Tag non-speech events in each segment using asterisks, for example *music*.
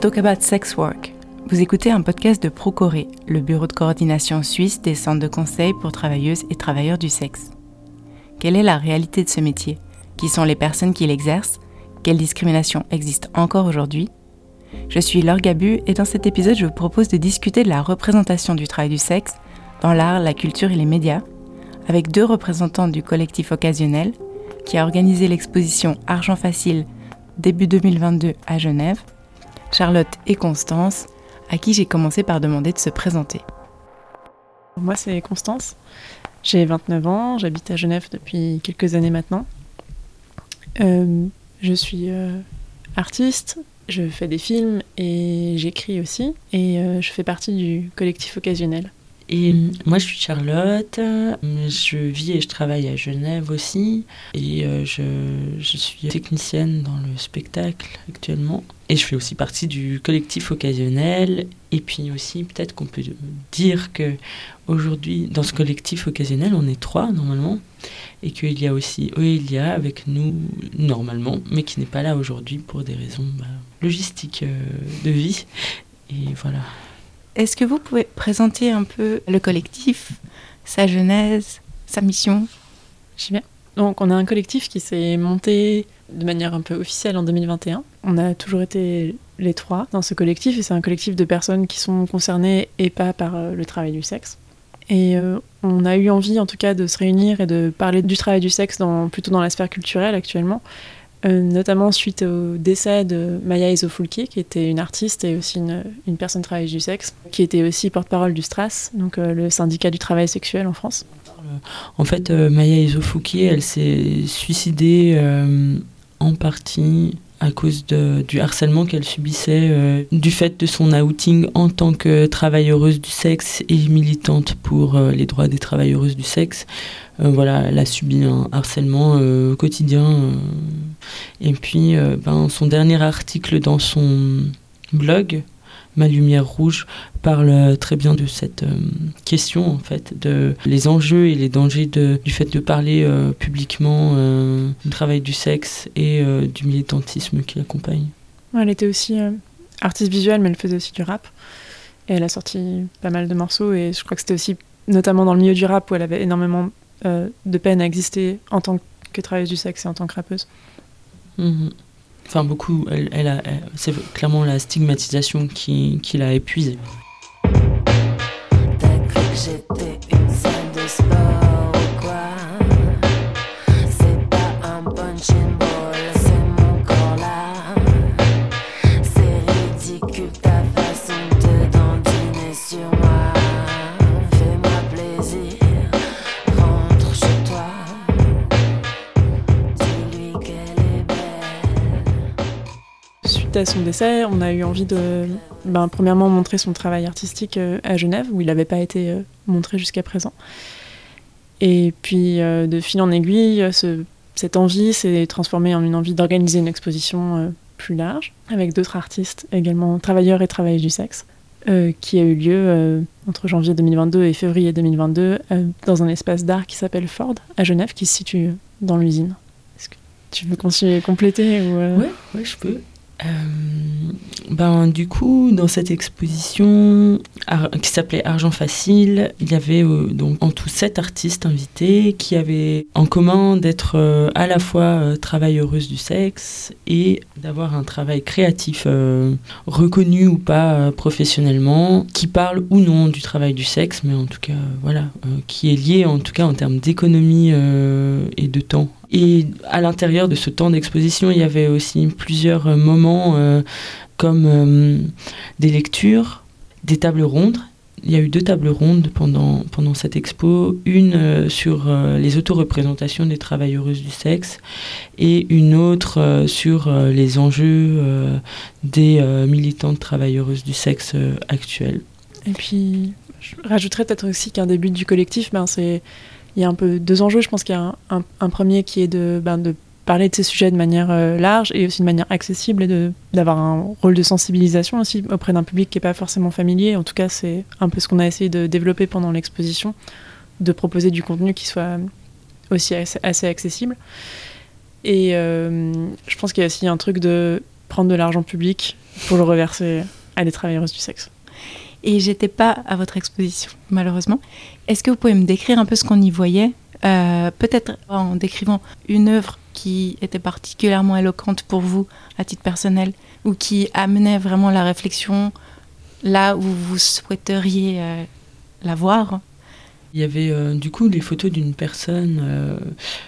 Talk about sex work. Vous écoutez un podcast de Procoré, le bureau de coordination suisse des centres de conseil pour travailleuses et travailleurs du sexe. Quelle est la réalité de ce métier? Qui sont les personnes qui l'exercent? Quelle discrimination existe encore aujourd'hui? Je suis Laure Gabu et dans cet épisode, je vous propose de discuter de la représentation du travail du sexe dans l'art, la culture et les médias, avec deux représentants du collectif occasionnel qui a organisé l'exposition Argent Facile début 2022 à Genève, Charlotte et Constance, à qui j'ai commencé par demander de se présenter. Moi, c'est Constance. J'ai 29 ans, j'habite à Genève depuis quelques années maintenant. Euh, je suis euh, artiste, je fais des films et j'écris aussi. Et euh, je fais partie du collectif occasionnel. Et moi, je suis Charlotte. Je vis et je travaille à Genève aussi. Et euh, je, je, suis technicienne dans le spectacle actuellement. Et je fais aussi partie du collectif occasionnel. Et puis aussi, peut-être qu'on peut dire que aujourd'hui, dans ce collectif occasionnel, on est trois normalement. Et qu'il y a aussi Oelia avec nous normalement, mais qui n'est pas là aujourd'hui pour des raisons bah, logistiques euh, de vie. Et voilà. Est-ce que vous pouvez présenter un peu le collectif, sa genèse, sa mission? J'y viens. Donc on a un collectif qui s'est monté de manière un peu officielle en 2021. On a toujours été les trois dans ce collectif et c'est un collectif de personnes qui sont concernées et pas par euh, le travail du sexe. Et euh, on a eu envie en tout cas de se réunir et de parler du travail du sexe plutôt dans la sphère culturelle actuellement euh, notamment suite au décès de Maya Isofulki, qui était une artiste et aussi une, une personne travailleuse du sexe, qui était aussi porte-parole du STRAS, donc euh, le syndicat du travail sexuel en France. En fait, euh, Maya Isofulki, elle s'est suicidée en partie à cause de, du harcèlement qu'elle subissait du fait de son outing en tant que travailleuse du sexe et militante pour les droits des travailleuses du sexe. voilà, elle a subi un harcèlement quotidien et puis, euh, ben, son dernier article dans son blog, Ma lumière rouge, parle très bien de cette euh, question, en fait, de les enjeux et les dangers de, du fait de parler euh, publiquement du travail du sexe et du militantisme qui l'accompagne. Elle était aussi artiste visuelle, mais elle faisait aussi du rap. Et elle a sorti pas mal de morceaux, et je crois que c'était aussi notamment dans le milieu du rap où elle avait énormément de peine à exister en tant que travailleuse du sexe et en tant que rappeuse. Mhm. Enfin, beaucoup, elle, elle c'est clairement la stigmatisation qui, qui l'a épuisée. À son décès, on a eu envie de, ben, premièrement, montrer son travail artistique euh, à Genève, où il n'avait pas été euh, montré jusqu'à présent. Et puis, euh, de fil en aiguille, cette envie s'est transformée en une envie d'organiser une exposition plus large, avec d'autres artistes également, travailleurs et travailleuses du sexe, qui a eu lieu entre janvier 2022 et février 2022 dans un espace d'art qui s'appelle Ford, à Genève, qui se situe dans l'usine. Est-ce que tu veux continuer compléter ou Oui, je peux. Euh, ben, du coup, dans cette exposition qui s'appelait Argent Facile, il y avait euh, donc en tout sept artistes invités qui avaient en commun d'être euh, à la fois travailleuses du sexe et d'avoir un travail créatif reconnu ou pas professionnellement, qui parle ou non du travail du sexe, mais en tout cas, voilà, qui est lié en tout cas en termes d'économie et de temps et à l'intérieur de ce temps d'exposition, il y avait aussi plusieurs euh, moments euh, comme euh, des lectures, des tables rondes. Il y a eu deux tables rondes pendant, pendant cette expo, une sur les autoreprésentations des travailleuses du sexe et une autre sur les enjeux des militantes travailleuses du sexe actuelles. Et puis, je rajouterais peut-être aussi qu'un début du collectif, ben, c'est il y a un peu deux enjeux. Je pense qu'il y a un, premier qui est de, ben, de parler de ces sujets de manière euh, large et aussi de manière accessible et d'avoir un rôle de sensibilisation aussi auprès d'un public qui n'est pas forcément familier. En tout cas, c'est un peu ce qu'on a essayé de développer pendant l'exposition, de proposer du contenu qui soit aussi assez, assez accessible. Et je pense qu'il y a aussi un truc de prendre de l'argent public pour le reverser à des travailleuses du sexe. Et j'étais pas à votre exposition, malheureusement. Est-ce que vous pouvez me décrire un peu ce qu'on y voyait euh, Peut-être en décrivant une œuvre qui était particulièrement éloquente pour vous, à titre personnel, ou qui amenait vraiment la réflexion là où vous souhaiteriez euh, la voir? Il y avait euh, du coup des photos d'une personne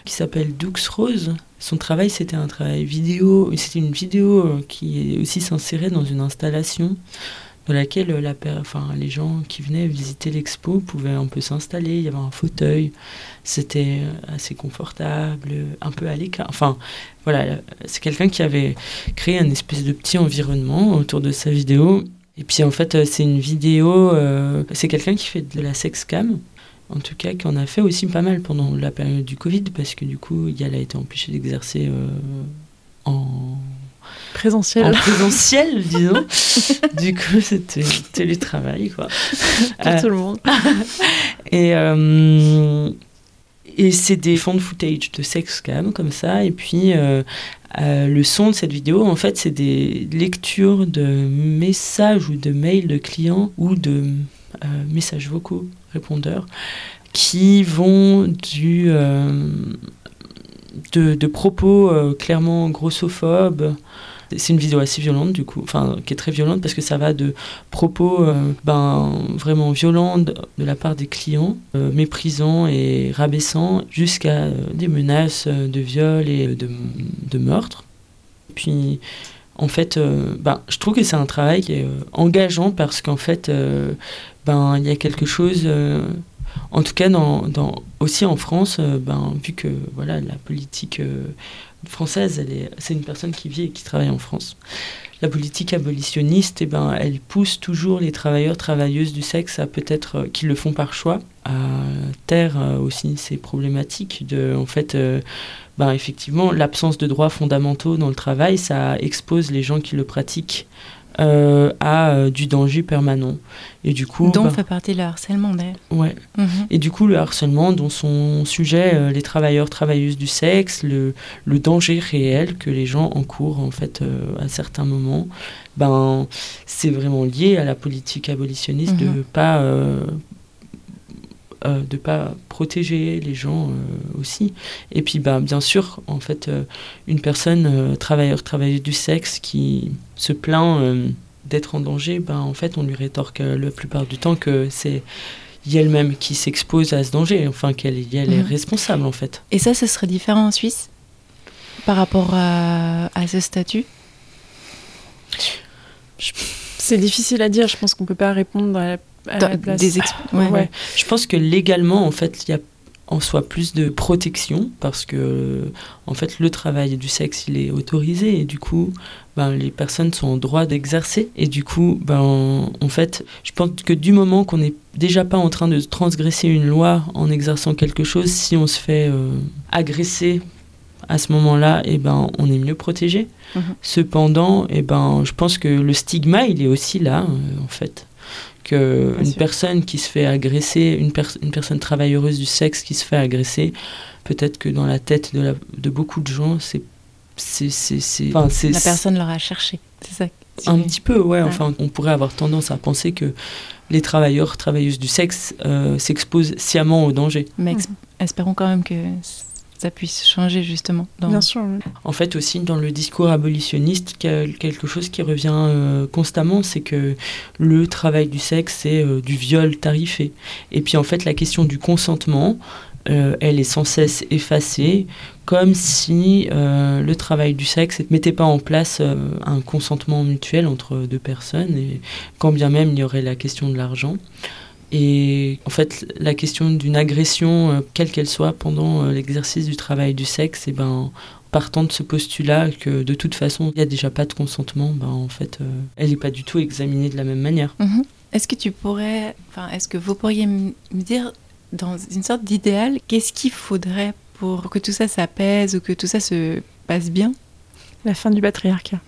qui s'appelle Dux Rose. Son travail, c'était un travail vidéo. C'était une vidéo qui aussi s'insérait dans une installation dans laquelle la, enfin, les gens qui venaient visiter l'expo pouvaient un peu s'installer. Il y avait un fauteuil, c'était assez confortable, un peu à l'écart. Enfin, voilà, c'est quelqu'un qui avait créé un espèce de petit environnement autour de sa vidéo. Et puis en fait, c'est une vidéo, euh, c'est quelqu'un qui fait de la sex cam en tout cas, qui en a fait aussi pas mal pendant la période du Covid, parce que du coup, elle a été empêchée d'exercer euh, en présentiel. En présentiel, disons. du coup, c'était télétravail, quoi. Pour euh, tout le monde. *laughs* et, euh, et c'est des fonds de footage de sex cam, comme ça. Et puis, euh, le son de cette vidéo, en fait, c'est des lectures de messages ou de mails de clients ou de messages vocaux, répondeurs, qui vont du... De, de, propos clairement grossophobes, c'est une vidéo assez violente, du coup, enfin, qui est très violente parce que ça va de propos euh, ben, vraiment violents de, la part des clients, euh, méprisants et rabaissants, jusqu'à euh, des menaces de viol et de, de meurtre. Puis, en fait, ben, je trouve que c'est un travail qui est engageant parce qu'en fait, ben, il y a quelque chose en tout cas, aussi en France, ben, vu que voilà, la politique française, c'est une personne qui vit et qui travaille en France. La politique abolitionniste, eh ben, elle pousse toujours les travailleurs, travailleuses du sexe à peut-être, euh, qui le font par choix, à taire euh, aussi ces problématiques de, en fait, euh, ben, effectivement, l'absence de droits fondamentaux dans le travail, ça expose les gens qui le pratiquent euh, à euh, du danger permanent. Et du coup, dont bah fait partie le harcèlement d'ailleurs. Ouais. Mhm. Et du coup, le harcèlement, dont sont sujets euh, les travailleurs, travailleuses du sexe, le, le, danger réel que les gens encourent en fait à certains moments, ben c'est vraiment lié à la politique abolitionniste de mhm. pas euh, de pas protéger les gens euh, aussi. Et puis, bah, bien sûr, en fait, euh, une personne, travailleur, travailleuse du sexe, qui se plaint d'être en danger, ben en fait, on lui rétorque la plupart du temps que c'est elle-même qui s'expose à ce danger, enfin qu'elle elle est mhm. responsable en fait. Et ça, ce serait différent en Suisse par rapport à, à ce statut? C'est difficile à dire, je pense qu'on ne peut pas répondre à la des *laughs* ouais. Je pense que légalement, en fait, il y a en soi plus de protection parce que en fait le travail du sexe il est autorisé et du coup ben, les personnes sont en droit d'exercer et du coup ben, en fait je pense que du moment qu'on n'est déjà pas en train de transgresser une loi en exerçant quelque chose si on se fait euh, agresser à ce moment-là, et eh ben, on est mieux protégé. Mhm. Cependant, et eh ben, je pense que le stigma, il est aussi là, euh, en fait une personne qui se fait agresser, une, une personne travailleuse du sexe qui se fait agresser, peut-être que dans la tête de, la, de beaucoup de gens, c'est c'est la personne l'aura cherché c'est ça un petit peu ouais, enfin on pourrait avoir tendance à penser que les travailleurs travailleuses du sexe euh, s'exposent sciemment au danger. Mais espérons quand même que ça puisse changer justement. Bien sûr. En fait aussi dans le discours abolitionniste, quelque chose qui revient euh, constamment, c'est que le travail du sexe, c'est euh, du viol tarifé. Et puis en fait la question du consentement, euh, elle est sans cesse effacée, comme si le travail du sexe ne mettait pas en place un consentement mutuel entre deux personnes, et quand bien même il y aurait la question de l'argent. Et en fait, la question d'une agression, euh, quelle qu'elle soit, pendant euh, l'exercice du travail du sexe, et eh ben, partant de ce postulat que de toute façon, il n'y a déjà pas de consentement, ben, en fait, euh, elle n'est pas du tout examinée de la même manière. Mhm. Est-ce que tu pourrais, enfin, est-ce que vous pourriez me dire, dans une sorte d'idéal, qu'est-ce qu'il faudrait pour que tout ça s'apaise ou que tout ça se passe bien? La fin du patriarcat.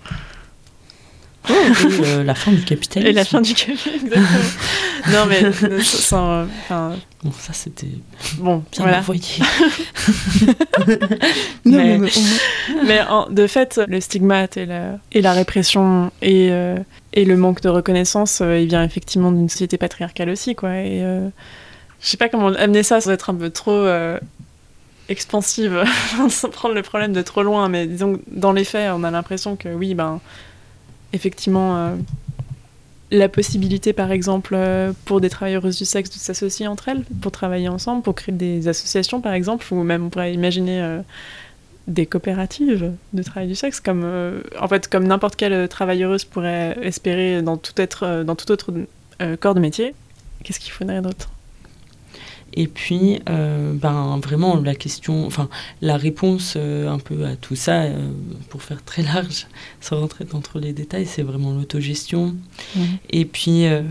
Et la fin du capitalisme. Et la fin du capitalisme, exactement. non, mais sans, Bon, ça c'était bon, bien voilà. envoyé. *laughs* mais, mais en, de fait, le stigmate et la, et la répression et, euh, et le manque de reconnaissance, euh, il vient effectivement d'une société patriarcale aussi, quoi. Et euh, je sais pas comment amener ça sans être un peu trop euh, expansive, *laughs* sans prendre le problème de trop loin, mais disons que dans les faits, on a l'impression que oui, ben, effectivement, euh, la possibilité, par exemple, euh, pour des travailleuses du sexe de s'associer entre elles, pour travailler ensemble, pour créer des associations, par exemple, ou même on pourrait imaginer euh, des coopératives de travail du sexe, comme en fait comme n'importe quelle travailleuse pourrait espérer dans tout dans tout autre corps de métier. Qu'est-ce qu'il faudrait d'autre? Et puis, euh, ben, vraiment, la question, enfin, la réponse euh, un peu à tout ça, euh, pour faire très large, *laughs* sans rentrer dans trop les détails, c'est vraiment l'autogestion. Et puis, euh,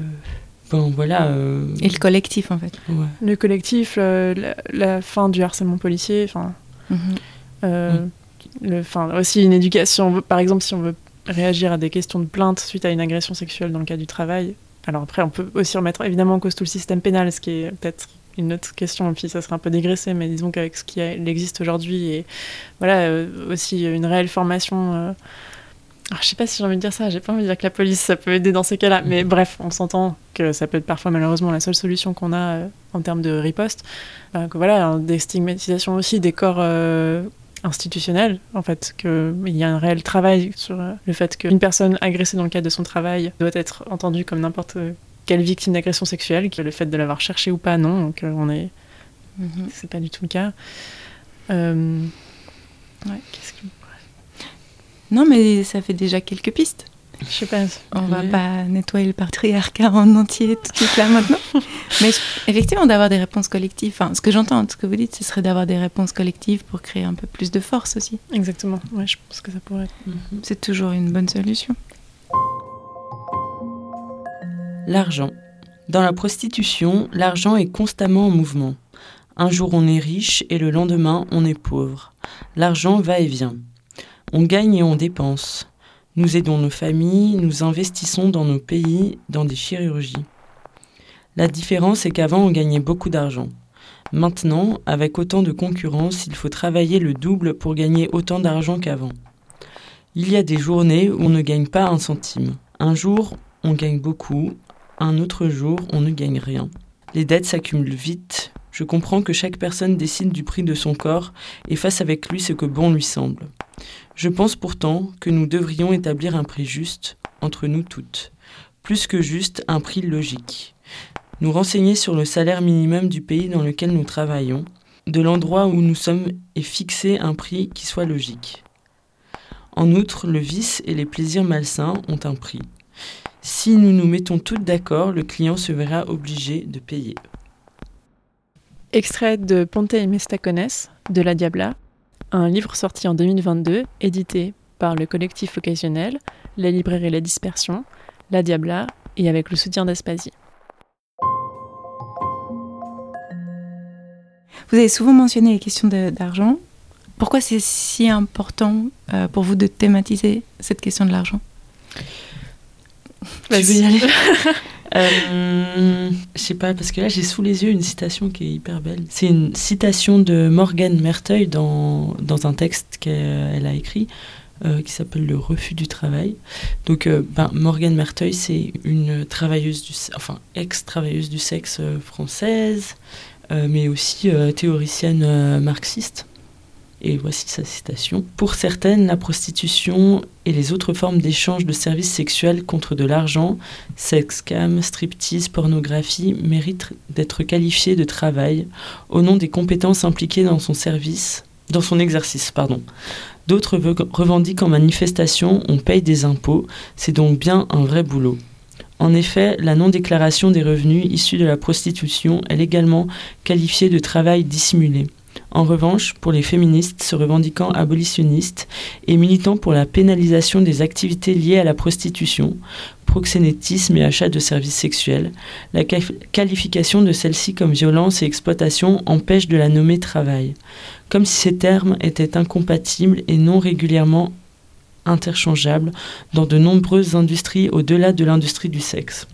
bon, voilà. euh, Et le collectif, en fait. ouais. Le collectif, le- la, la fin du harcèlement policier, enfin, Mhm. euh, enfin, aussi une éducation. Par exemple, si on veut réagir à des questions de plainte suite à une agression sexuelle dans le cadre du travail. Alors après, on peut aussi remettre évidemment en cause tout le système pénal, ce qui est peut-être une autre question, et puis ça serait un peu dégraissé, mais disons qu'avec ce qui existe aujourd'hui, et voilà, euh, aussi une réelle formation. euh, alors, je sais pas si j'ai envie de dire ça, j'ai pas envie de dire que la police ça peut aider dans ces cas-là, mais bref, on s'entend que ça peut être parfois malheureusement la seule solution qu'on a euh, en termes de riposte. Que voilà, hein, des stigmatisations aussi des corps institutionnels, en fait, qu'il y a un réel travail sur le fait qu'une personne agressée dans le cadre de son travail doit être entendue comme n'importe quelle victime d'agression sexuelle, que le fait de l'avoir cherché ou pas, non, donc euh, on est, Mhm. c'est pas du tout le cas. Euh, ouais, qu'est-ce que Non, mais ça fait déjà quelques pistes. je sais pas. On va pas nettoyer le patriarcat en entier tout de suite là maintenant. *laughs* Mais je- effectivement, d'avoir des réponses collectives. Enfin, ce que j'entends, ce que vous dites, ce serait d'avoir des réponses collectives pour créer un peu plus de force aussi. Exactement. Ouais, je pense que ça pourrait. être. C'est toujours une bonne solution. L'argent. Dans la prostitution, l'argent est constamment en mouvement. Un jour on est riche et le lendemain on est pauvre. L'argent va et vient. On gagne et on dépense. Nous aidons nos familles, nous investissons dans nos pays, dans des chirurgies. La différence est qu'avant on gagnait beaucoup d'argent. Maintenant, avec autant de concurrence, il faut travailler le double pour gagner autant d'argent qu'avant. Il y a des journées où on ne gagne pas un centime. Un jour, on gagne beaucoup, un autre jour, on ne gagne rien. Les dettes s'accumulent vite. Je comprends que chaque personne décide du prix de son corps et fasse avec lui ce que bon lui semble. Je pense pourtant que nous devrions établir un prix juste entre nous toutes. Plus que juste, un prix logique. Nous renseigner sur le salaire minimum du pays dans lequel nous travaillons, de l'endroit où nous sommes et fixer un prix qui soit logique. En outre, le vice et les plaisirs malsains ont un prix. Si nous nous mettons toutes d'accord, le client se verra obligé de payer. Extrait de Ponte y Mestacones de La Diabla, un livre sorti en 2022, édité par le collectif occasionnel, la librairie La Dispersion, La Diabla et avec le soutien d'Aspasie. Vous avez souvent mentionné les questions d'argent. Pourquoi c'est si important euh, pour vous de thématiser cette question de l'argent? Tu veux y aller *laughs* Euh, Je sais pas, parce que là j'ai sous les yeux une citation qui est hyper belle. C'est une citation de Morgane Merteuil dans, dans un texte qu'elle a écrit euh, qui s'appelle Le refus du travail. Donc euh, ben, Morgane Merteuil, c'est une travailleuse du, enfin ex-travailleuse du sexe euh, française, mais aussi théoricienne marxiste. Et voici sa citation. Pour certaines, la prostitution et les autres formes d'échange de services sexuels contre de l'argent, sex cam, striptease, pornographie, méritent d'être qualifiées de travail au nom des compétences impliquées dans son service, dans son exercice, pardon. D'autres ve- revendiquent en manifestation on paye des impôts, c'est donc bien un vrai boulot. En effet, la non-déclaration des revenus issus de la prostitution est également qualifiée de travail dissimulé. En revanche, pour les féministes se revendiquant abolitionnistes et militant pour la pénalisation des activités liées à la prostitution, proxénétisme et achat de services sexuels, la qualification de celle-ci comme violence et exploitation empêche de la nommer travail, comme si ces termes étaient incompatibles et non régulièrement interchangeables dans de nombreuses industries au-delà de l'industrie du sexe.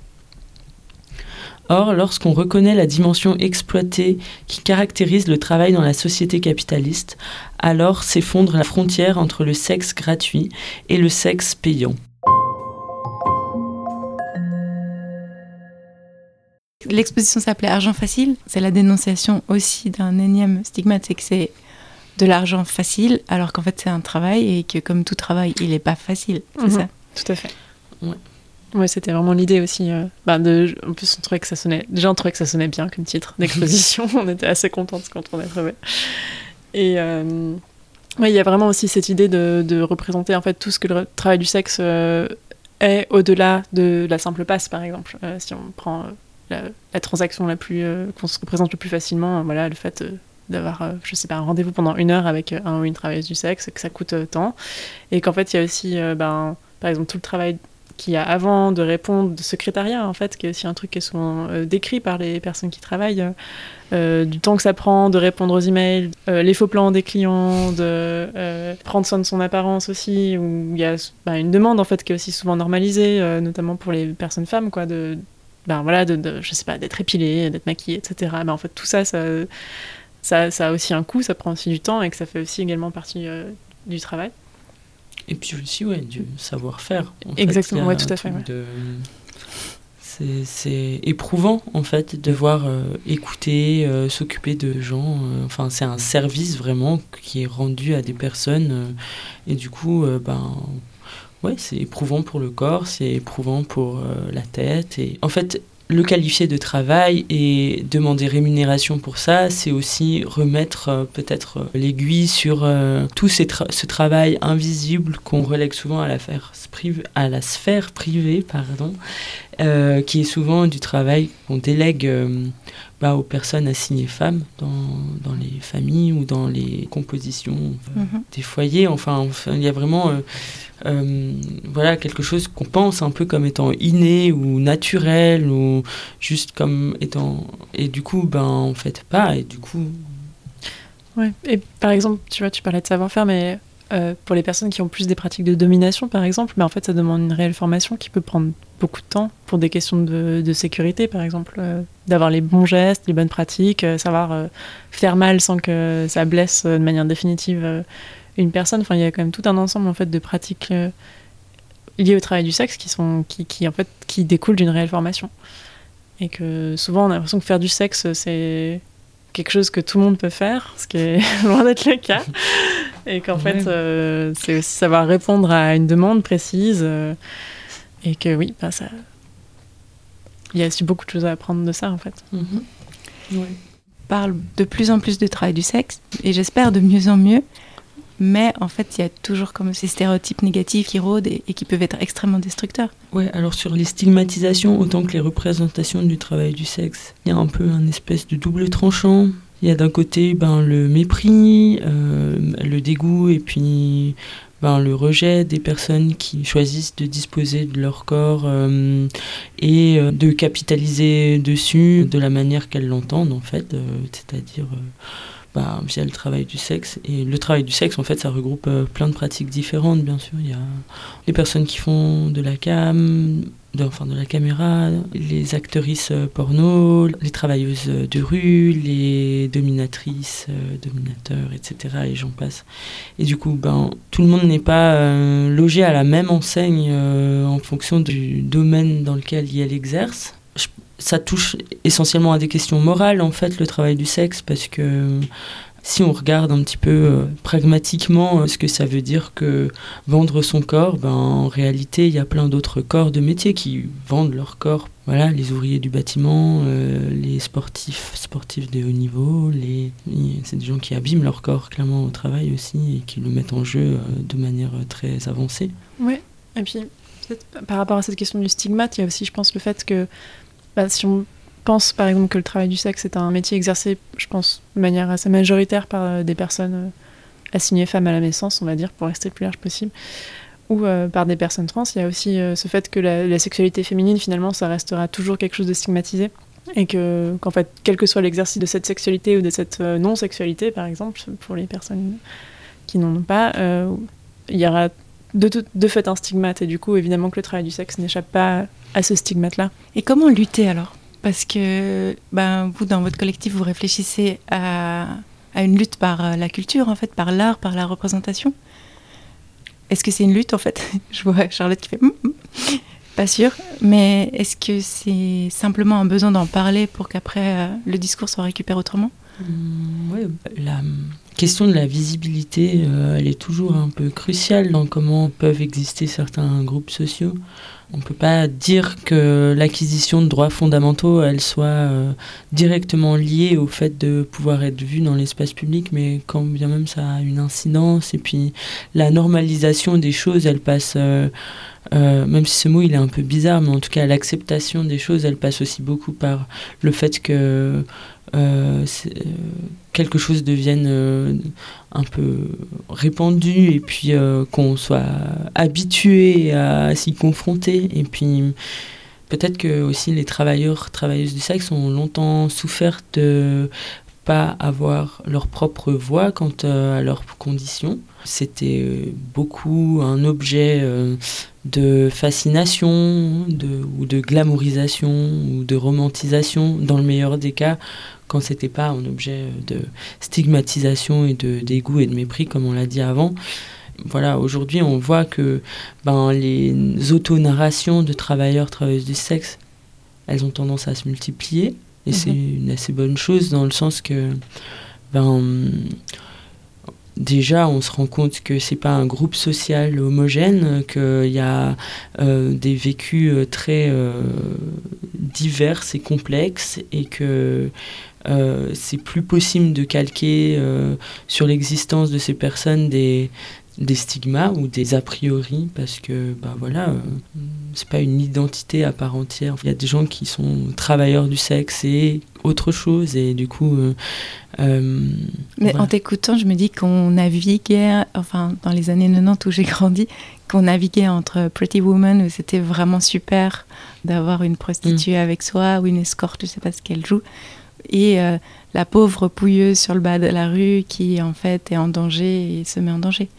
Or, lorsqu'on reconnaît la dimension exploitée qui caractérise le travail dans la société capitaliste, alors s'effondre la frontière entre le sexe gratuit et le sexe payant. L'exposition s'appelait Argent facile. C'est la dénonciation aussi d'un énième stigmate, c'est que c'est de l'argent facile, alors qu'en fait c'est un travail et que comme tout travail, il n'est pas facile. C'est Mhm. ça. Tout à fait. Ouais. Ouais, c'était vraiment l'idée aussi. euh, bah, de, en plus, on trouvait que ça sonnait. Déjà, on trouvait que ça sonnait bien comme titre *laughs* d'exposition. *laughs* on était assez contente quand on a trouvé. Et euh, ouais, il y a vraiment aussi cette idée de, de représenter en fait tout ce que le travail du sexe euh, est au-delà de la simple passe, par exemple. Si on prend la, la transaction la plus qu'on se représente le plus facilement, voilà, le fait d'avoir, euh, je sais pas, un rendez-vous pendant une heure avec un ou une travailleuse du sexe, que ça coûte euh, tant, et qu'en fait, il y a aussi, euh, ben, par exemple, tout le travail qu'il y a avant de répondre, de secrétariat en fait, qui est aussi un truc qui est souvent euh, décrit par les personnes qui travaillent, euh, du temps que ça prend de répondre aux emails, euh, les faux plans des clients, de euh, prendre soin de son apparence aussi, où il y a bah, une demande en fait qui est aussi souvent normalisée, notamment pour les personnes femmes, quoi, de ben voilà, de, je sais pas, d'être épilée, d'être maquillée, etc. Mais en fait, tout ça, ça, ça, ça a aussi un coût, ça prend aussi du temps et que ça fait aussi également partie du travail. Et puis aussi, ouais, du savoir-faire. en fait. Exactement, a ouais, tout à fait, ouais. de- C'est- éprouvant, en fait, de devoir euh, écouter, euh, s'occuper de gens. euh, enfin, c'est un service vraiment qui est rendu à des personnes. euh, et du coup, ben. Ouais, c'est éprouvant pour le corps, c'est éprouvant pour la tête. Et en fait, le qualifier de travail et demander rémunération pour ça, c'est aussi remettre euh, peut-être euh, l'aiguille sur euh, tout ce travail invisible qu'on relègue souvent à la, à la sphère privée, pardon, euh, qui est souvent du travail qu'on délègue euh, bah, aux personnes assignées femmes dans, dans les familles ou dans les compositions euh, Mhm. des foyers. Enfin, enfin, il y a vraiment euh, voilà, quelque chose qu'on pense un peu comme étant inné ou naturel ou juste comme étant... Et du coup, ben, en fait, pas. Et du coup, Ouais. Et par exemple, tu vois, tu parlais de savoir-faire, mais euh, pour les personnes qui ont plus des pratiques de domination, par exemple, mais en fait, ça demande une réelle formation qui peut prendre beaucoup de temps pour des questions de, sécurité, par exemple, euh, d'avoir les bons gestes, les bonnes pratiques, euh, savoir faire mal sans que ça blesse de manière définitive une personne. Enfin, il y a quand même tout un ensemble en fait de pratiques liées au travail du sexe qui sont qui, qui en fait qui découlent d'une réelle formation. Et que souvent on a l'impression que faire du sexe c'est quelque chose que tout le monde peut faire, ce qui est *laughs* loin d'être le cas. Et qu'en Ouais. fait, euh, c'est aussi savoir répondre à une demande précise. euh, et que oui, bah, ça. Il y a aussi beaucoup de choses à apprendre de ça, en fait. parle de plus en plus de travail du sexe, et j'espère de mieux en mieux. Mais en fait, il y a toujours comme ces stéréotypes négatifs qui rôdent et, qui peuvent être extrêmement destructeurs. Ouais, alors sur les stigmatisations, autant que les représentations du travail du sexe, il y a un peu un espèce de double tranchant. Il y a d'un côté ben, le mépris, euh, le dégoût et puis ben, le rejet des personnes qui choisissent de disposer de leur corps euh, et euh, de capitaliser dessus de la manière qu'elles l'entendent en fait, c'est-à-dire bah, via le travail du sexe. Et le travail du sexe, en fait, ça regroupe euh, plein de pratiques différentes, bien sûr. Il y a les personnes qui font de la cam, de, enfin de la caméra, les actrices euh, porno, les travailleuses euh, de rue, les dominatrices, dominateurs, etc. Et j'en passe. Et du coup, ben, tout le monde n'est pas logé à la même enseigne en fonction du domaine dans lequel il exerce. Ça touche essentiellement à des questions morales, en fait, le travail du sexe, parce que si on regarde un petit peu euh, pragmatiquement euh, ce que ça veut dire que vendre son corps, ben, en réalité, il y a plein d'autres corps de métiers qui vendent leur corps. Voilà, les ouvriers du bâtiment, euh, les sportifs, sportifs de haut niveau, les... c'est des gens qui abîment leur corps clairement au travail aussi et qui le mettent en jeu euh, de manière euh, très avancée. Ouais. Et puis, par rapport à cette question du stigmate, il y a aussi, je pense, le fait que bah, si on pense, par exemple, que le travail du sexe est un métier exercé, je pense, de manière assez majoritaire par euh, des personnes euh, assignées femmes à la naissance, on va dire, pour rester le plus large possible, ou euh, par des personnes trans, il y a aussi ce fait que la, sexualité féminine, finalement, ça restera toujours quelque chose de stigmatisé. Et que, qu'en fait, quel que soit l'exercice de cette sexualité ou de cette non-sexualité, par exemple, pour les personnes qui n'en ont pas, il y aura de, de fait un stigmate. Et du coup, évidemment que le travail du sexe n'échappe pas à ce stigmate-là. Et comment lutter alors? Parce que ben, vous, dans votre collectif, vous réfléchissez à, à une lutte par euh, la culture, en fait, par l'art, par la représentation. Est-ce que c'est une lutte, en fait? *laughs* Je vois Charlotte qui fait... Hum, hum. Pas sûr, mais est-ce que c'est simplement un besoin d'en parler pour qu'après euh, le discours soit récupéré autrement? Mmh, ouais, la question de la visibilité, euh, elle est toujours un peu cruciale dans comment peuvent exister certains groupes sociaux. On ne peut pas dire que l'acquisition de droits fondamentaux, elle soit euh, directement liée au fait de pouvoir être vu dans l'espace public, mais quand bien même ça a une incidence. Et puis la normalisation des choses, elle passe, euh, même si ce mot il est un peu bizarre, mais en tout cas l'acceptation des choses, elle passe aussi beaucoup par le fait que euh, euh, quelque chose devienne euh, un peu répandu et puis qu'on soit habitué à s'y confronter. Et puis peut-être que aussi les travailleurs, travailleuses du sexe ont longtemps souffert de pas avoir leur propre voix quant à leurs conditions. C'était beaucoup un objet de fascination de, ou de glamourisation ou de romantisation dans le meilleur des cas quand c'était pas un objet de stigmatisation et de dégoût et de mépris comme on l'a dit avant. Voilà, aujourd'hui on voit que ben, les auto-narrations de travailleurs, travailleuses du sexe, elles ont tendance à se multiplier et c'est mhm. une assez bonne chose dans le sens que ben, déjà on se rend compte que c'est pas un groupe social homogène, qu'il y a euh, des vécus euh, très euh, divers et complexes et que euh, c'est plus possible de calquer sur l'existence de ces personnes des, des stigmas ou des a priori parce que bah voilà euh, c'est pas une identité à part entière il y a des gens qui sont travailleurs du sexe et autre chose et du coup mais en t'écoutant je me dis qu'on naviguait enfin dans les années 90 où j'ai grandi qu'on naviguait entre Pretty Woman où c'était vraiment super d'avoir une prostituée mm. avec soi ou une escorte je sais pas ce qu'elle joue et euh, la pauvre pouilleuse sur le bas de la rue qui en fait est en danger et se met en danger.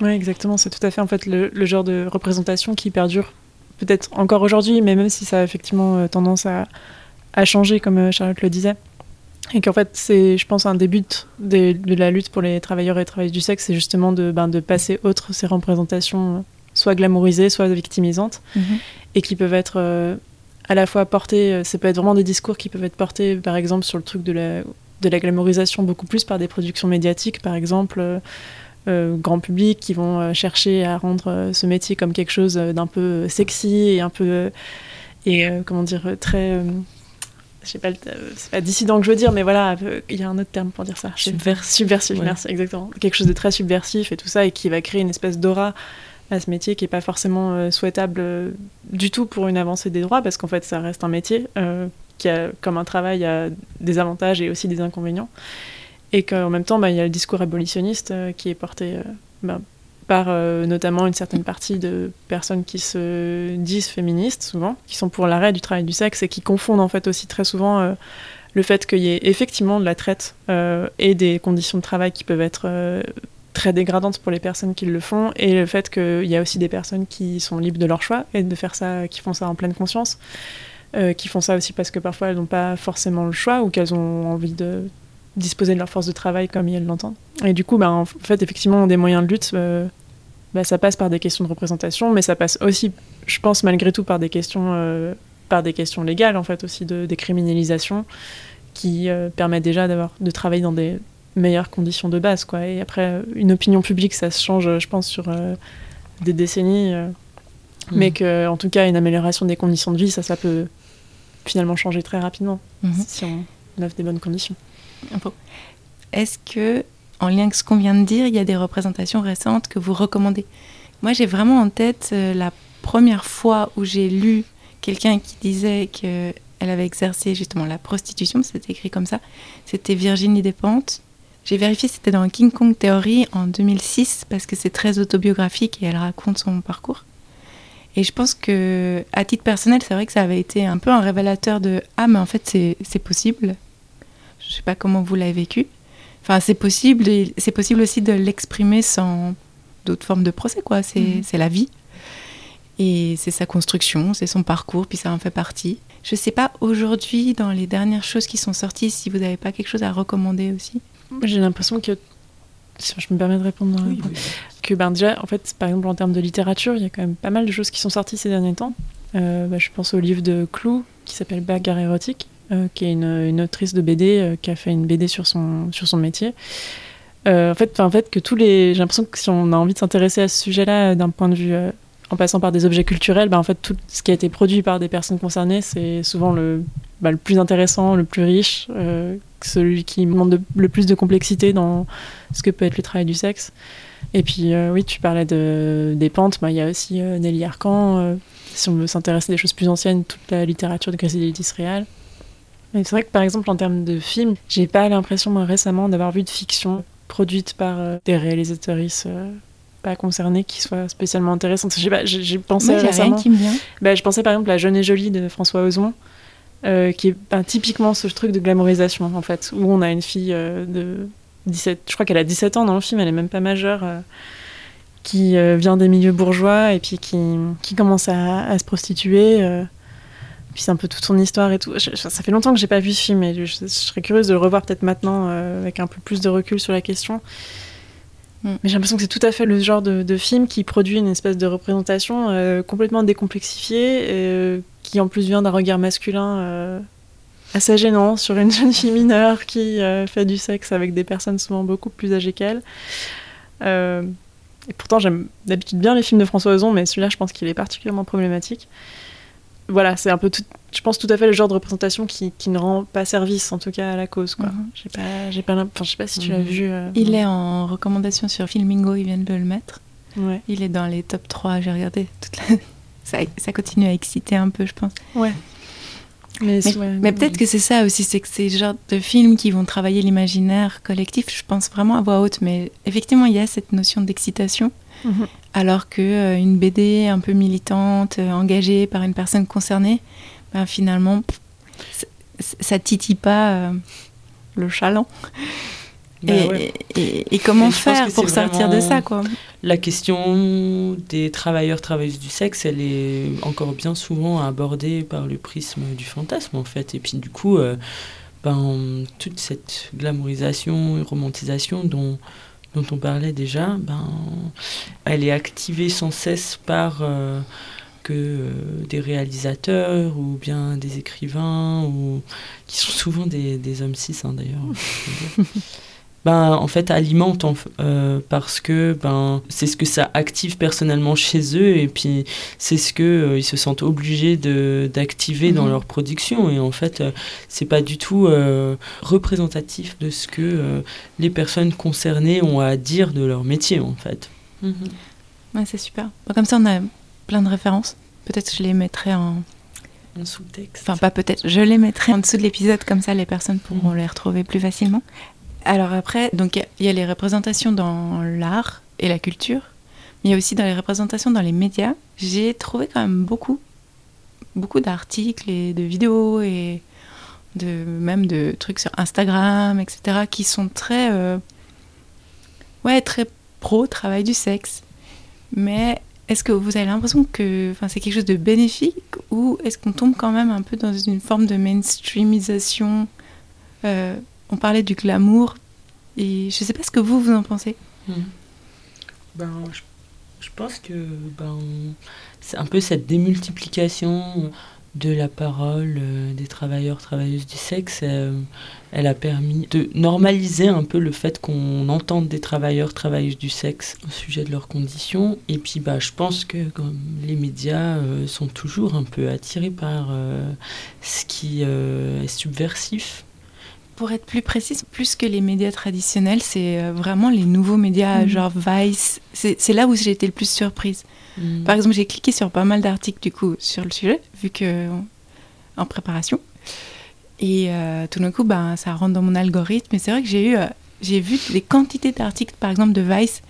Oui, exactement. C'est tout à fait en fait le, genre de représentation qui perdure peut-être encore aujourd'hui, mais même si ça a effectivement euh, tendance à, à, changer, comme euh, Charlotte le disait. Et qu'en fait, c'est, je pense, un des buts de, de, la lutte pour les travailleurs et travailleuses du sexe, c'est justement de, ben, de passer outre ces représentations, soit glamourisées, soit victimisantes, mhm. et qui peuvent être à la fois porter, euh, ça peut être vraiment des discours qui peuvent être portés, par exemple, sur le truc de la, de la glamorisation beaucoup plus par des productions médiatiques, par exemple, euh, euh grand public, qui vont euh, chercher à rendre ce métier comme quelque chose d'un peu sexy et un peu, et comment dire, très je sais pas, c'est pas dissident que je veux dire, mais voilà, il y a un autre terme pour dire ça. Subversif. Merci, exactement. Quelque chose de très subversif et tout ça, et qui va créer une espèce d'aura à ce métier qui n'est pas forcément euh, souhaitable euh, du tout pour une avancée des droits, parce qu'en fait, ça reste un métier euh, qui a, comme un travail, a des avantages et aussi des inconvénients. Et qu'en même temps, bah, il y a le discours abolitionniste qui est porté bah, par notamment une certaine partie de personnes qui se disent féministes, souvent, qui sont pour l'arrêt du travail du sexe et qui confondent en fait aussi très souvent le fait qu'il y ait effectivement de la traite et des conditions de travail qui peuvent être très dégradante pour les personnes qui le font et le fait qu'il y a aussi des personnes qui sont libres de leur choix et de faire ça, qui font ça en pleine conscience, euh, qui font ça aussi parce que parfois elles n'ont pas forcément le choix ou qu'elles ont envie de disposer de leur force de travail comme elles l'entendent. Et du coup, bah, en fait, effectivement, des moyens de lutte, euh, bah, ça passe par des questions de représentation, mais ça passe aussi, je pense, malgré tout, par des questions, euh, par des questions légales, en fait, aussi de décriminalisation, qui permettent déjà d'avoir de travailler dans des meilleures conditions de base. Quoi. Et après, une opinion publique, ça se change, je pense, sur euh, des décennies. Euh, mmh. Mais que, en tout cas, une amélioration des conditions de vie, ça, ça peut finalement changer très rapidement mmh. si on offre des bonnes conditions. Est-ce que, en lien avec ce qu'on vient de dire, il y a des représentations récentes que vous recommandez? Moi, j'ai vraiment en tête euh, la première fois où j'ai lu quelqu'un qui disait qu'elle avait exercé justement la prostitution, c'était écrit comme ça. C'était Virginie Despentes. J'ai vérifié, c'était dans King Kong Theory en 2006 parce que c'est très autobiographique et elle raconte son parcours. Et je pense que, à titre personnel, c'est vrai que ça avait été un peu un révélateur de Ah, mais en fait, c'est possible. Je ne sais pas comment vous l'avez vécu. Enfin, c'est possible, c'est possible aussi de l'exprimer sans d'autres formes de procès, quoi. C'est Mhm. c'est la vie. Et c'est sa construction, c'est son parcours, puis ça en fait partie. Je sais pas, aujourd'hui, dans les dernières choses qui sont sorties, si vous n'avez pas quelque chose à recommander aussi. J'ai l'impression que, si je me permets de répondre, que ben, déjà, en fait, par exemple, en termes de littérature, il y a quand même pas mal de choses qui sont sorties ces derniers temps. Euh, bah, je pense au livre de Clou qui s'appelle Bagarre érotique, euh, qui est une, une autrice de BD euh, qui a fait une BD sur son, sur son métier. Euh, en, fait, en fait, que tous les. J'ai l'impression que si on a envie de s'intéresser à ce sujet-là d'un point de vue. en passant par des objets culturels, bah, en fait, tout ce qui a été produit par des personnes concernées, c'est souvent le, bah, le plus intéressant, le plus riche, celui qui de- le plus de complexité dans ce que peut être le travail du sexe. Et puis, oui, tu parlais de, des pentes, bah, il y a aussi Nelly Arcan, si on veut s'intéresser à des choses plus anciennes, toute la littérature de Chrysidélis Réal. C'est vrai que, par exemple, en termes de films, j'ai pas l'impression, moi, récemment, d'avoir vu de fiction produite par euh, des réalisatrices euh, pas concernées qui soit spécialement intéressante. Je sais pas, j'ai pensé Moi, j'ai rien récemment... qui me vient. Bah, je pensais par exemple à La Jeune et Jolie de François Ozon, euh, qui est typiquement ce truc de glamourisation, en fait, où on a une fille de 17, je crois qu'elle a 17 ans dans le film, elle est même pas majeure, qui vient des milieux bourgeois et puis qui, qui commence à, à se prostituer. Puis c'est un peu toute son histoire et tout. Je- ça fait longtemps que j'ai pas vu ce film et je, je serais curieuse de le revoir peut-être maintenant euh, avec un peu plus de recul sur la question. Mm. Mais j'ai l'impression que c'est tout à fait le genre de, de film qui produit une espèce de représentation euh, complètement décomplexifiée, et, euh, qui en plus vient d'un regard masculin assez gênant sur une *laughs* jeune fille mineure qui fait du sexe avec des personnes souvent beaucoup plus âgées qu'elle. Euh, et pourtant, j'aime d'habitude bien les films de François Ozon, mais celui-là, je pense qu'il est particulièrement problématique. Voilà, c'est un peu, tout, je pense, tout à fait le genre de représentation qui, qui ne rend pas service, en tout cas, à la cause. Quoi. Mhm. J'ai pas, j'ai pas, l'imp- enfin, je sais pas si tu l'as Mhm. vu. euh, Il est en recommandation sur Filmingo, ils viennent de le mettre. Ouais. Il est dans les top 3, j'ai regardé. Toute la- *laughs* ça, ça continue à exciter un peu, je pense. Ouais. Mais, Mais, ouais, mais peut-être que c'est ça aussi, c'est que c'est le genre de films qui vont travailler l'imaginaire collectif, je pense vraiment à voix haute, mais effectivement, il y a cette notion d'excitation, Mhm. Alors que euh, une BD un peu militante, euh, engagée par une personne concernée, ben, finalement, ça titille pas euh, le chaland. Bah et, ouais. et- et comment Et faire pour sortir de ça, quoi? La question des travailleurs, travailleuses du sexe, elle est encore bien souvent abordée par le prisme du fantasme, en fait. Et puis, du coup, euh, ben, toute cette glamourisation et romantisation dont, dont on parlait déjà, ben, elle est activée sans cesse par euh, que euh, des réalisateurs ou bien des écrivains, ou, qui sont souvent des, hommes cis, hein, d'ailleurs. *laughs* ben, en fait, alimente en euh, parce que ben, c'est ce que ça active personnellement chez eux et puis c'est ce que euh, ils se sentent obligés d'activer dans Mhm. leur production et en fait euh, c'est pas du tout euh, représentatif de ce que les personnes concernées ont à dire de leur métier en fait. Mhm. Ouais, c'est super. Comme ça, on a plein de références. Peut-être que je les mettrai en... Un sous-texte. Enfin, pas peut-être, je les mettrai en dessous de l'épisode, comme ça les personnes pourront Mhm. les retrouver plus facilement. Alors après, donc il y a- les représentations dans l'art et la culture, mais il y a aussi dans les représentations dans les médias. J'ai trouvé quand même beaucoup, beaucoup d'articles et de vidéos et de, même de trucs sur Instagram, etc., qui sont très, euh, ouais, très pro travail du sexe. Mais est-ce que vous avez l'impression que c'est quelque chose de bénéfique ou est-ce qu'on tombe quand même un peu dans une forme de mainstreamisation Euh, On parlait du glamour et je sais pas ce que vous, vous en pensez. Mhm. Ben, je, pense que ben, c'est un peu cette démultiplication de la parole euh, des travailleurs, travailleuses du sexe. euh, elle a permis de normaliser un peu le fait qu'on entende des travailleurs, travailleuses du sexe au sujet de leurs conditions. Et puis, bah, je pense que les médias euh, sont toujours un peu attirés par ce qui est subversif. Pour être plus précise, plus que les médias traditionnels, c'est euh, vraiment les nouveaux médias, Mhm. genre Vice. C'est là où j'ai été le plus surprise. Par exemple, j'ai cliqué sur pas mal d'articles du coup sur le sujet, vu que en préparation. Et euh, tout d'un coup, ben, ça rentre dans mon algorithme. Et c'est vrai que j'ai eu, euh, j'ai vu des quantités d'articles, par exemple de Vice.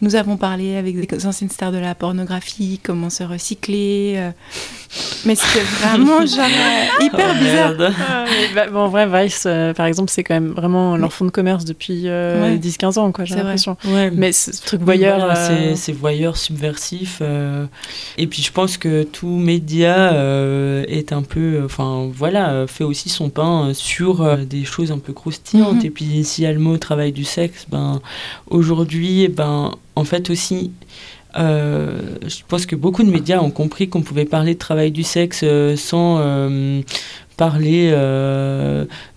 Nous avons parlé avec des anciennes stars de la pornographie, comment se recycler, euh, Mais c'était vraiment *laughs* genre hyper Oh, bizarre. Ah, *laughs* bah, bon, en vrai, Vice, euh, par exemple, c'est quand même vraiment leur fonds de commerce depuis euh, Ouais. 10-15 ans, quoi, j'ai C'est vrai. l'impression. Ouais, Mais ce truc Oui, voyeur. voilà, euh, c'est- voyeur subversif. euh, et puis je pense que tout média euh, est un peu, enfin voilà, fait aussi son pain sur euh, des choses un peu croustillantes. Mhm. Et puis s'il y a le mot travail du sexe, ben aujourd'hui, ben en fait aussi. Euh, je pense que beaucoup de médias ont compris qu'on pouvait parler de travail du sexe euh, sans euh, parler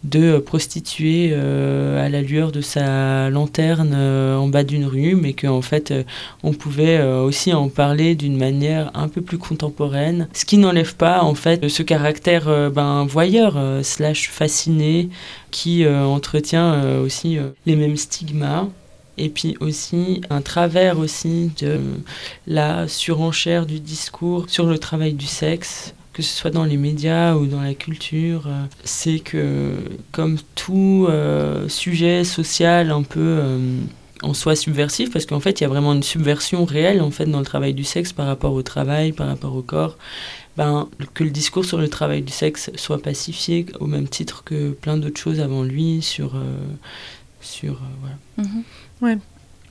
de prostituée à la lueur de sa lanterne en bas d'une rue, mais qu'en fait on pouvait aussi en parler d'une manière un peu plus contemporaine, ce qui n'enlève pas en fait ce caractère ben, voyeur slash fasciné qui entretient aussi les mêmes stigmas. Et puis aussi un travers aussi de la surenchère du discours sur le travail du sexe, que ce soit dans les médias ou dans la culture, euh, c'est que comme tout euh, sujet social un peu euh, en soi subversif, parce qu'en fait il y a vraiment une subversion réelle en fait dans le travail du sexe par rapport au travail, par rapport au corps, ben, que le discours sur le travail du sexe soit pacifié au même titre que plein d'autres choses avant lui sur... euh, sur euh, voilà. Mhm.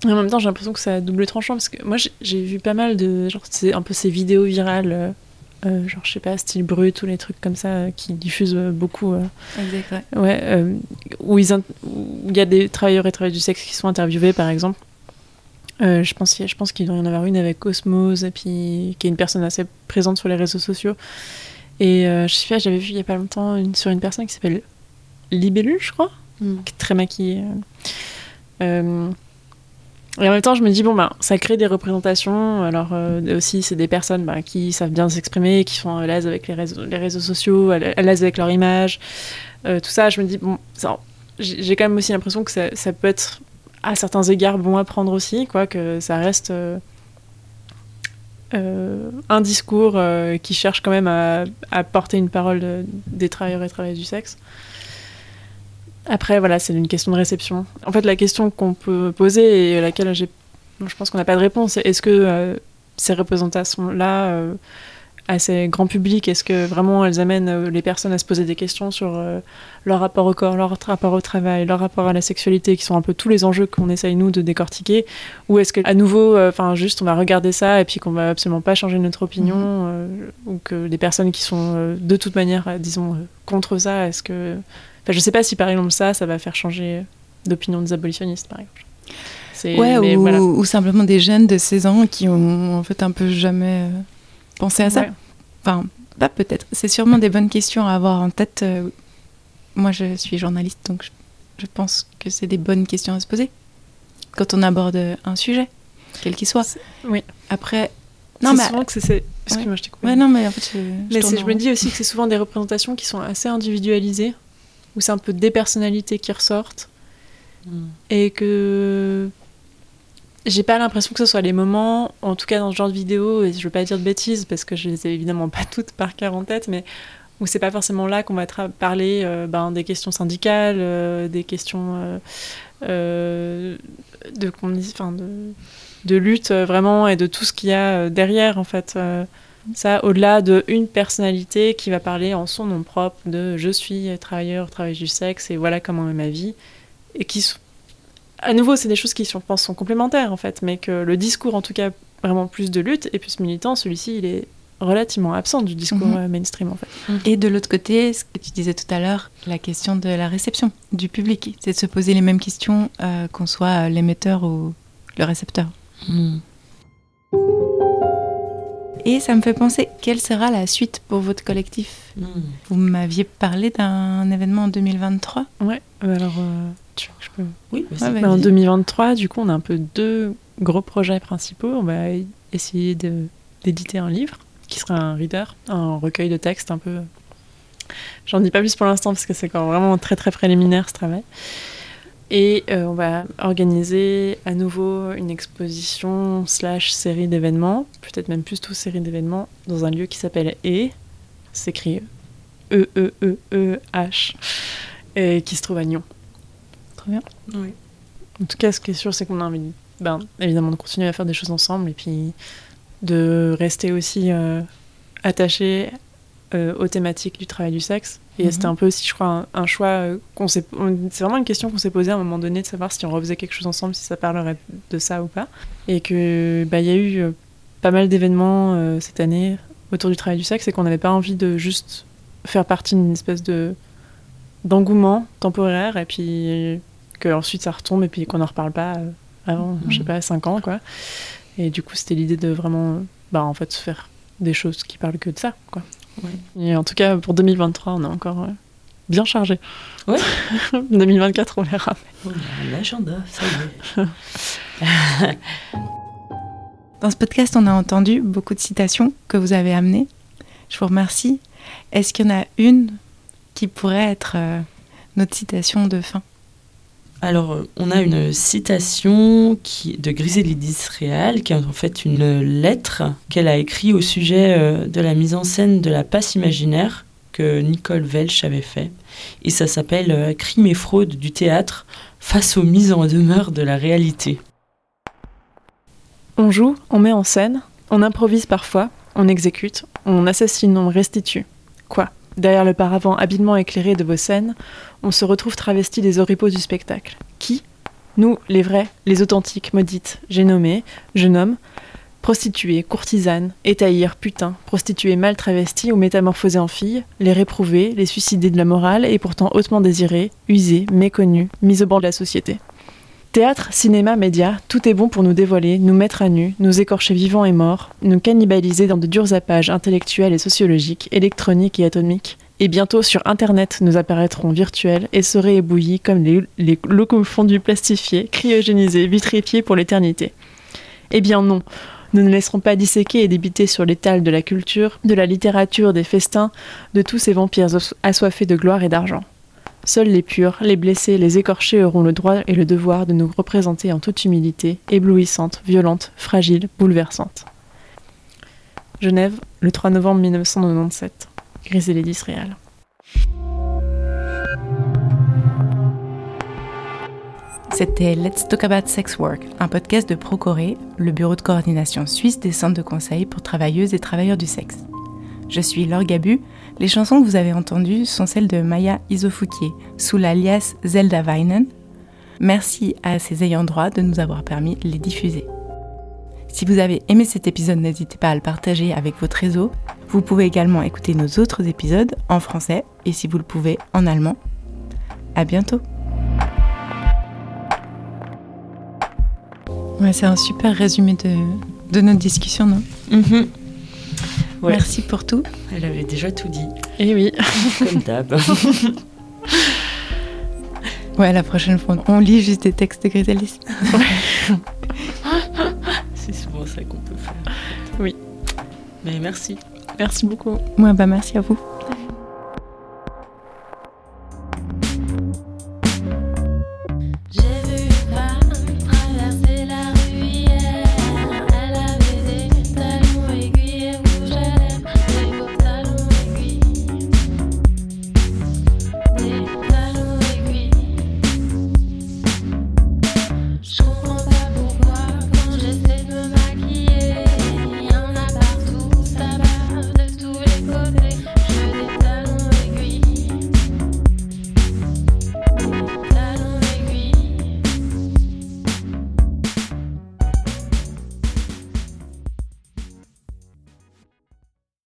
Et en même temps, j'ai l'impression que ça a double tranchant parce que moi, j'ai- vu pas mal de. Genre, c'est un peu ces vidéos virales, euh, euh, genre, je sais pas, style brut ou les trucs comme ça, euh, qui diffusent euh, beaucoup. Exact, ouais. ouais, où il y a des travailleurs et travailleuses du sexe qui sont interviewés, par exemple. Je pense, je pense qu'il doit y en avoir une avec Osmose, et puis qui est une personne assez présente sur les réseaux sociaux. Et je sais pas, j'avais vu il y a pas longtemps une, sur une personne qui s'appelle Libellule, je crois Mm. qui est très maquillée. Euh, et en même temps, je me dis, bon, ben, ça crée des représentations. Alors, euh, aussi, c'est des personnes bah, qui savent bien s'exprimer, qui sont à l'aise avec les réseaux, sociaux, à l'aise avec leur image. Euh, tout ça, je me dis, bon, j'ai quand même aussi l'impression que ça, peut être, à certains égards, bon à prendre aussi, quoi, que ça reste. un discours qui cherche quand même à, porter une parole de- des travailleurs et travailleuses du sexe. Après, voilà, c'est une question de réception. En fait, la question qu'on peut poser et à laquelle j'ai, je pense qu'on n'a pas de réponse, c'est est-ce que euh, ces représentations-là, euh, assez grand public, est-ce que vraiment elles amènent euh, les personnes à se poser des questions sur euh, leur rapport au corps, leur rapport au travail, leur rapport à la sexualité, qui sont un peu tous les enjeux qu'on essaye nous de décortiquer, ou est-ce que à nouveau, enfin juste on va regarder ça et puis qu'on va absolument pas changer notre opinion, euh, ou que les personnes qui sont de toute manière, disons, contre ça, est-ce que Enfin, je sais pas si par exemple ça, ça va faire changer d'opinion des abolitionnistes, par exemple. C'est- Ouais, mais ou, voilà. ou simplement des jeunes de 16 ans qui ont en fait un peu jamais euh, pensé à ça. Ouais. Enfin, pas peut-être. C'est sûrement des bonnes questions à avoir en tête. euh, Moi, je suis journaliste, donc je, je pense que c'est des bonnes questions à se poser quand on aborde un sujet, quel qu'il soit. Oui. Après, non, C'est mais souvent que c'est-. Excuse-moi, je t'ai coupé. ouais, non, mais en fait, je, je Mais je me dis aussi que c'est souvent des représentations qui sont assez individualisées, où c'est un peu des personnalités qui ressortent, et que j'ai pas l'impression que ce soit les moments, en tout cas dans ce genre de vidéo, et je veux pas dire de bêtises parce que je les ai évidemment pas toutes par cœur en tête, mais où c'est pas forcément là qu'on va parler euh, ben, des questions syndicales, euh, des questions euh, de, de, de lutte vraiment et de tout ce qu'il y a derrière en fait. Ça, au-delà de une personnalité qui va parler en son nom propre de je suis travailleur, travailleuse du sexe et voilà comment est ma vie, et qui à nouveau, c'est des choses qui, je pense, sont complémentaires en fait, mais que le discours, en tout cas, vraiment plus de lutte et plus militant, celui-ci, il est relativement absent du discours Mhm. euh, mainstream en fait. Et de l'autre côté, ce que tu disais tout à l'heure, la question de la réception du public, c'est de se poser les mêmes questions euh, qu'on soit l'émetteur ou le récepteur. Mm. Et ça me fait penser, quelle sera la suite pour votre collectif Mm. Vous m'aviez parlé d'un événement en 2023 Ouais, alors, euh, tu veux que je peux Oui, Ouais, vas-y. vas-y. Bah, en 2023, du coup, on a un peu deux gros projets principaux. On va essayer d'éditer un livre qui sera un reader, un recueil de textes un peu. J'en dis pas plus pour l'instant parce que c'est quand vraiment très très préliminaire ce travail. Et euh, on va organiser à nouveau une exposition slash série d'événements, peut-être même plus tout série d'événements, dans un lieu qui s'appelle E. C'est écrit E E-E-E-E-H, et qui se trouve à Nyon. Trop bien. Oui. En tout cas, ce qui est sûr, c'est qu'on a envie, ben, évidemment, de continuer à faire des choses ensemble et puis de rester aussi euh, attaché euh, aux thématiques du travail du sexe. Et Mhm. c'était un peu aussi, je crois, un, un choix euh, qu'on s'est. C'est vraiment une question qu'on s'est posée à un moment donné de savoir si on refaisait quelque chose ensemble, si ça parlerait de ça ou pas. Et que bah il y a eu euh, pas mal d'événements euh, cette année autour du travail du sexe et qu'on n'avait pas envie de juste faire partie d'une espèce de d'engouement temporaire et puis que ensuite ça retombe et puis qu'on n'en reparle pas avant, je sais Mhm. pas, 5 ans quoi. Et du coup, c'était l'idée de vraiment, bah, en fait, faire des choses qui parlent que de ça, quoi. Ouais. Et en tout cas, pour 2023, on est encore euh, bien chargé. Ouais. *laughs* 2024, on verra. Oh, L'agenda, ça y est. *laughs* Dans ce podcast, on a entendu beaucoup de citations que vous avez amenées. Je vous remercie. Est-ce qu'il y en a une qui pourrait être euh, notre citation de fin? Alors, on a une citation de Griselidis Réal, qui est en fait une lettre qu'elle a écrite au sujet euh, de la mise en scène de la passe imaginaire que Nicole Welch avait fait. Et ça s'appelle euh, Crime et fraude du théâtre face aux mises en demeure de la réalité. On joue, on met en scène, on improvise parfois, on exécute, on assassine, on restitue. Quoi? Derrière le paravent habilement éclairé de vos scènes, on se retrouve travesti des oripeaux du spectacle. Qui Nous, les vrais, les authentiques, maudites, j'ai nommé, je nomme, prostituées, courtisanes, étaïrs, putains, prostituées mal travesties ou métamorphosées en filles, les réprouvées, les suicidées de la morale et pourtant hautement désirées, usées, méconnues, mises au bord de la société. Théâtre, cinéma, médias, tout est bon pour nous dévoiler, nous mettre à nu, nous écorcher vivants et morts, nous cannibaliser dans de durs appages intellectuels et sociologiques, électroniques et atomiques. Et bientôt sur Internet, nous apparaîtrons virtuels, essorés et bouillis comme les, locaux fondus plastifiés, cryogénisés, vitrifiés pour l'éternité. Eh bien non, nous ne laisserons pas disséquer et débiter sur l'étal de la culture, de la littérature, des festins, de tous ces vampires asso- assoiffés de gloire et d'argent. Seuls les purs, les blessés, les écorchés auront le droit et le devoir de nous représenter en toute humilité, éblouissante, violente, fragile, bouleversante. Genève, le 3 novembre 1997. Griselidis Réal. C'était Let's Talk About Sex Work, un podcast de Procoré, le bureau de coordination suisse des centres de conseil pour travailleuses et travailleurs du sexe. Je suis Laure Gabu. Les chansons que vous avez entendues sont celles de Maya Isofouquier, sous l'alias Zelda Weinen. Merci à ses ayants droit de nous avoir permis de les diffuser. Si vous avez aimé cet épisode, n'hésitez pas à le partager avec votre réseau. Vous pouvez également écouter nos autres épisodes en français et si vous le pouvez en allemand. À bientôt. Ouais, c'est un super résumé de, de notre discussion, non? Mhm. Ouais. Merci pour tout. Elle avait déjà tout dit, Eh oui, comme d'hab. *laughs* Ouais, la prochaine fois, on lit juste des textes de Griselis. C'est souvent ça qu'on peut faire. Oui. Mais merci. merci beaucoup. Ouais, bah merci à vous.